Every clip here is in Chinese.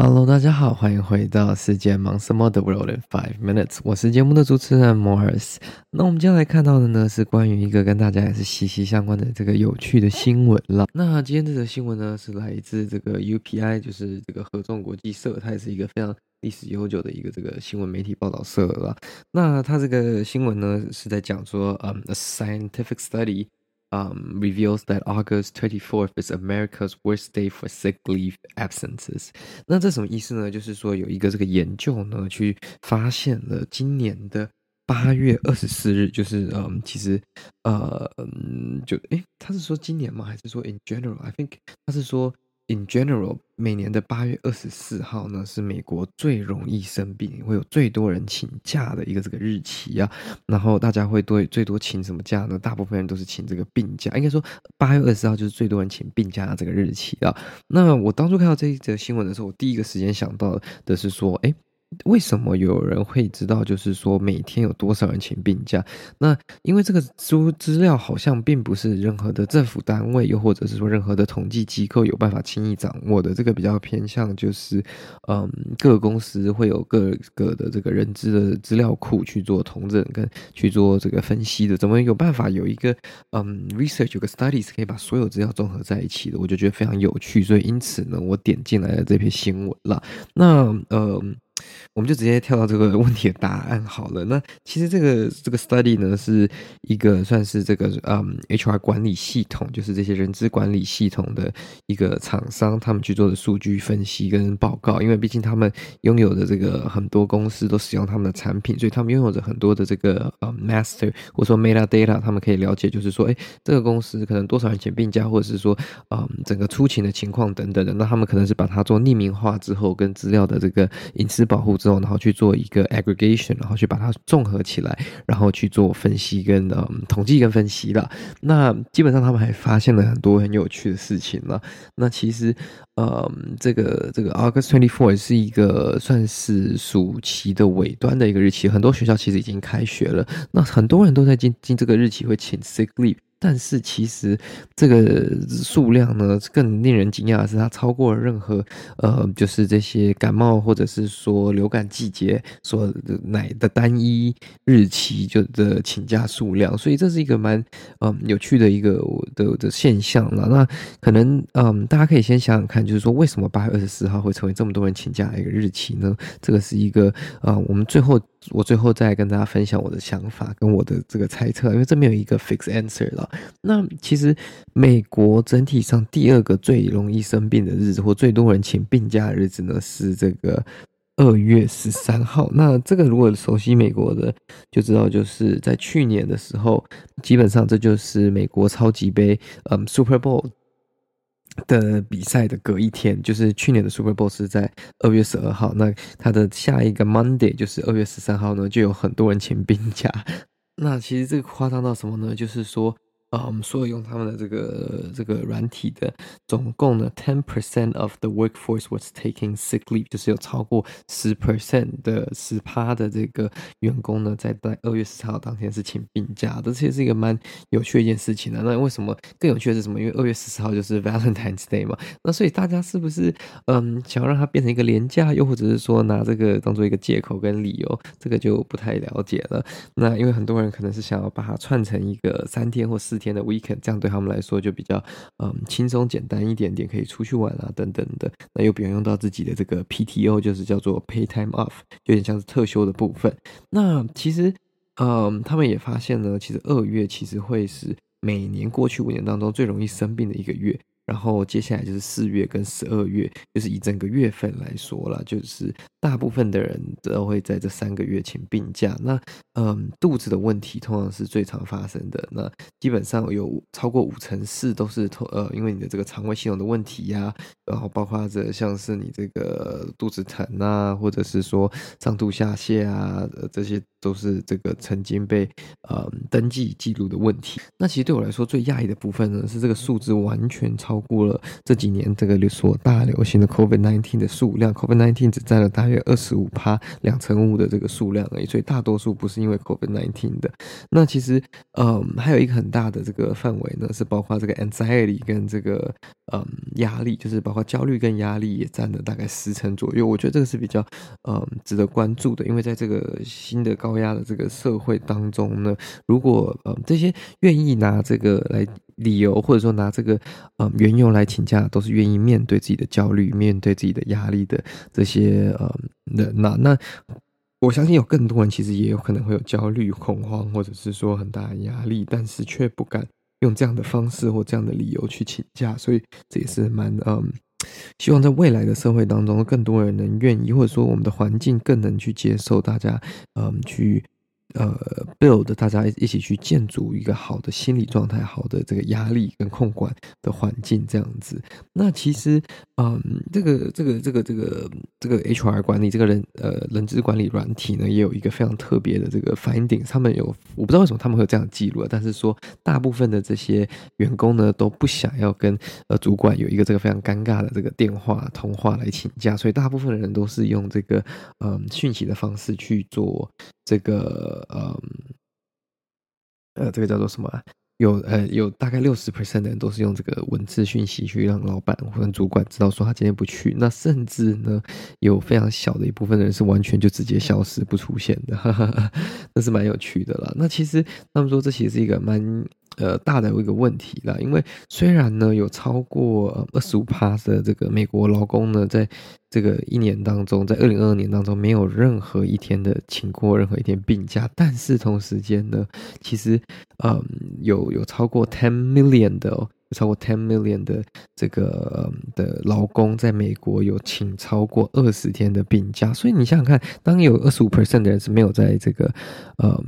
Hello，大家好，欢迎回到世界忙什么的 World in Five Minutes，我是节目的主持人 Morris。那我们今天来看到的呢，是关于一个跟大家也是息息相关的这个有趣的新闻了。那今天这则新闻呢，是来自这个 UPI，就是这个合众国际社，它也是一个非常历史悠久的一个这个新闻媒体报道社了。那它这个新闻呢，是在讲说，嗯，a scientific study。Um, reveals that August 24th is America's worst day for sick leave absences。那这什么意思呢？就是说有一个这个研究呢，去发现了今年的八月二十四日，就是嗯，其实呃，就诶，他是说今年吗？还是说 in general？I think 他是说。In general，每年的八月二十四号呢，是美国最容易生病，会有最多人请假的一个这个日期啊。然后大家会对最多请什么假呢？大部分人都是请这个病假。应该说，八月二十号就是最多人请病假的这个日期啊。那我当初看到这一则新闻的时候，我第一个时间想到的是说，诶。为什么有人会知道？就是说每天有多少人请病假？那因为这个资资料好像并不是任何的政府单位，又或者是说任何的统计机构有办法轻易掌握的。这个比较偏向就是，嗯，各个公司会有各个的这个人资的资料库去做统整跟去做这个分析的。怎么有办法有一个嗯 research 有个 studies 可以把所有资料综合在一起的？我就觉得非常有趣，所以因此呢，我点进来了这篇新闻了。那嗯。我们就直接跳到这个问题的答案好了。那其实这个这个 study 呢，是一个算是这个嗯 HR 管理系统，就是这些人资管理系统的一个厂商，他们去做的数据分析跟报告。因为毕竟他们拥有的这个很多公司都使用他们的产品，所以他们拥有着很多的这个呃 master 或者说 metadata，他们可以了解，就是说，哎，这个公司可能多少人请病假，或者是说嗯整个出勤的情况等等的。那他们可能是把它做匿名化之后，跟资料的这个隐私保保护之后，然后去做一个 aggregation，然后去把它综合起来，然后去做分析跟嗯统计跟分析的。那基本上他们还发现了很多很有趣的事情了。那其实，嗯，这个这个 August twenty four 是一个算是暑期的尾端的一个日期，很多学校其实已经开学了。那很多人都在进进这个日期会请 sick leave。但是其实这个数量呢，更令人惊讶的是，它超过了任何呃，就是这些感冒或者是说流感季节所乃的单一日期就的请假数量，所以这是一个蛮嗯有趣的一个的的现象了。那可能嗯，大家可以先想想看，就是说为什么八月二十四号会成为这么多人请假的一个日期呢？这个是一个啊、我们最后。我最后再跟大家分享我的想法跟我的这个猜测，因为这没有一个 fix answer 了。那其实美国整体上第二个最容易生病的日子，或最多人请病假的日子呢，是这个二月十三号。那这个如果熟悉美国的就知道，就是在去年的时候，基本上这就是美国超级杯，嗯，Super Bowl。的比赛的隔一天，就是去年的 Super Bowl 是在二月十二号，那他的下一个 Monday 就是二月十三号呢，就有很多人请病假。那其实这个夸张到什么呢？就是说。啊，我们所有用他们的这个这个软体的，总共呢，ten percent of the workforce was taking sick leave，就是有超过十 percent 的十趴的这个员工呢，在在二月十四号当天是请病假的，这其实是一个蛮有趣的一件事情的。那为什么更有趣的是什么？因为二月十四号就是 Valentine's Day 嘛，那所以大家是不是嗯想要让它变成一个连假，又或者是说拿这个当做一个借口跟理由？这个就不太了解了。那因为很多人可能是想要把它串成一个三天或四天的 weekend，这样对他们来说就比较嗯轻松简单一点点，可以出去玩啊等等的，那又不用用到自己的这个 PTO，就是叫做 pay time off，有点像是特休的部分。那其实嗯，他们也发现呢，其实二月其实会是每年过去五年当中最容易生病的一个月。然后接下来就是四月跟十二月，就是以整个月份来说了，就是大部分的人都会在这三个月请病假。那嗯，肚子的问题通常是最常发生的。那基本上有超过五成四都是呃，因为你的这个肠胃系统的问题呀、然后包括着像是你这个肚子疼啊，或者是说上吐下泻啊，这些都是这个曾经被呃登记记录的问题。那其实对我来说最讶异的部分呢，是这个数字完全超。过了这几年这个所大流行的 COVID-19 的数量，COVID-19 只占了大约二十五趴两成五的这个数量而已，所以大多数不是因为 COVID-19 的。那其实，嗯，还有一个很大的这个范围呢，是包括这个 anxiety 跟这个嗯压力，就是包括焦虑跟压力也占了大概十成左右。我觉得这个是比较嗯值得关注的，因为在这个新的高压的这个社会当中呢，如果嗯这些愿意拿这个来理由，或者说拿这个嗯缘由来请假，都是愿意面对自己的焦虑、面对自己的压力的这些嗯人呐，那。我相信有更多人其实也有可能会有焦虑、恐慌，或者是说很大的压力，但是却不敢用这样的方式或这样的理由去请假，所以这也是蛮嗯，希望在未来的社会当中，更多人能愿意，或者说我们的环境更能去接受大家嗯去。呃，build 大家一起去建筑一个好的心理状态，好的这个压力跟控管的环境，这样子。那其实，嗯，这个这个这个这个这个 HR 管理这个人呃人资管理软体呢，也有一个非常特别的这个 finding。他们有我不知道为什么他们会有这样记录，但是说大部分的这些员工呢都不想要跟呃主管有一个这个非常尴尬的这个电话通话来请假，所以大部分的人都是用这个嗯讯息的方式去做这个。呃，呃，这个叫做什么？有呃，有大概六十 percent 的人都是用这个文字讯息去让老板或者主管知道说他今天不去。那甚至呢，有非常小的一部分的人是完全就直接消失不出现的，哈哈哈，那是蛮有趣的啦。那其实他们说这其实是一个蛮。呃，大的一个问题啦，因为虽然呢有超过二十五趴的这个美国劳工呢，在这个一年当中，在二零二二年当中没有任何一天的请过任何一天病假，但是同时间呢，其实嗯有有超过 ten million 的哦。超过 ten million 的这个的劳工在美国有请超过二十天的病假，所以你想想看，当有二十五 percent 的人是没有在这个呃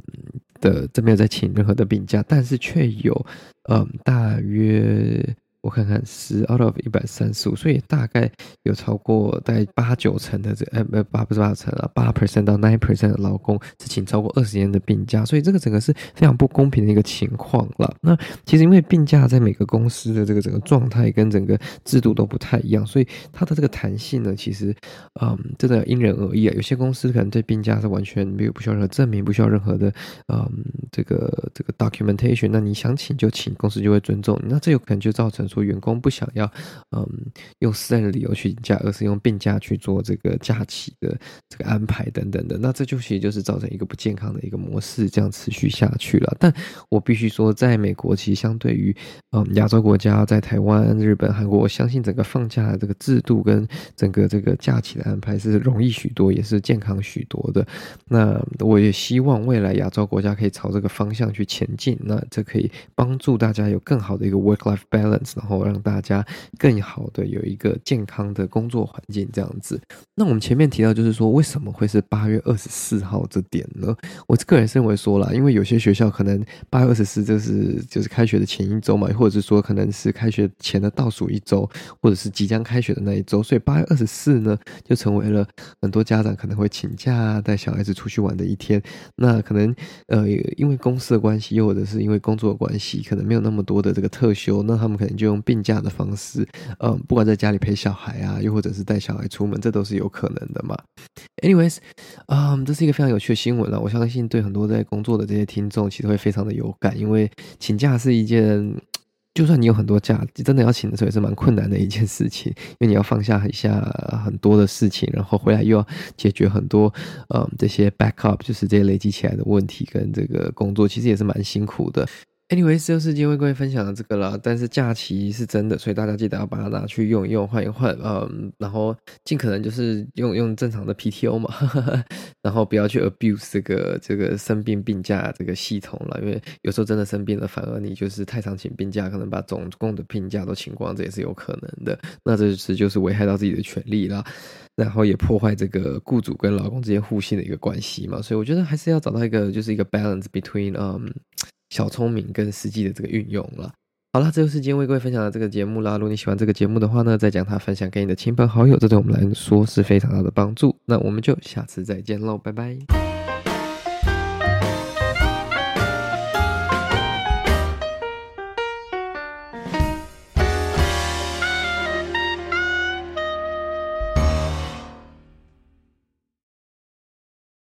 的这没有在请任何的病假，但是却有嗯大约。我看看十 out of 一百三十五，所以大概有超过大概八九成的这呃不八不是八成啊，八 percent 到 nine percent 的劳工是请超过二十天的病假，所以这个整个是非常不公平的一个情况了。那其实因为病假在每个公司的这个整个状态跟整个制度都不太一样，所以它的这个弹性呢，其实嗯真的因人而异啊。有些公司可能对病假是完全没有不需要任何证明，不需要任何的嗯这个这个 documentation，那你想请就请，公司就会尊重。那这有可能就造成。说员工不想要，嗯，用私人的理由去请假，而是用病假去做这个假期的这个安排等等的，那这就其实就是造成一个不健康的一个模式，这样持续下去了。但我必须说，在美国，其实相对于嗯亚洲国家，在台湾、日本、韩国，我相信整个放假的这个制度跟整个这个假期的安排是容易许多，也是健康许多的。那我也希望未来亚洲国家可以朝这个方向去前进，那这可以帮助大家有更好的一个 work-life balance。然后让大家更好的有一个健康的工作环境，这样子。那我们前面提到，就是说为什么会是八月二十四号这点呢？我个人认为说啦，因为有些学校可能八月二十四就是就是开学的前一周嘛，或者是说可能是开学前的倒数一周，或者是即将开学的那一周，所以八月二十四呢就成为了很多家长可能会请假带小孩子出去玩的一天。那可能呃因为公司的关系，又或者是因为工作的关系，可能没有那么多的这个特休，那他们可能就用病假的方式，嗯，不管在家里陪小孩啊，又或者是带小孩出门，这都是有可能的嘛。Anyways，嗯，这是一个非常有趣的新闻了。我相信对很多在工作的这些听众，其实会非常的有感，因为请假是一件，就算你有很多假，真的要请的时候也是蛮困难的一件事情，因为你要放下一下很多的事情，然后回来又要解决很多，嗯，这些 backup，就是这些累积起来的问题跟这个工作，其实也是蛮辛苦的。Anyway，就是今天为各位分享的这个啦，但是假期是真的，所以大家记得要把它拿去用一用，换一换，嗯，然后尽可能就是用用正常的 PTO 嘛，然后不要去 abuse 这个这个生病病假这个系统了，因为有时候真的生病了，反而你就是太常请病假，可能把总共的病假都请光，这也是有可能的。那这是就是危害到自己的权利啦，然后也破坏这个雇主跟劳工之间互信的一个关系嘛，所以我觉得还是要找到一个就是一个 balance between 嗯。小聪明跟实际的这个运用了。好了，这就是今天为各位分享的这个节目啦。如果你喜欢这个节目的话呢，再将它分享给你的亲朋好友，这对我们来说是非常大的帮助。那我们就下次再见喽，拜拜。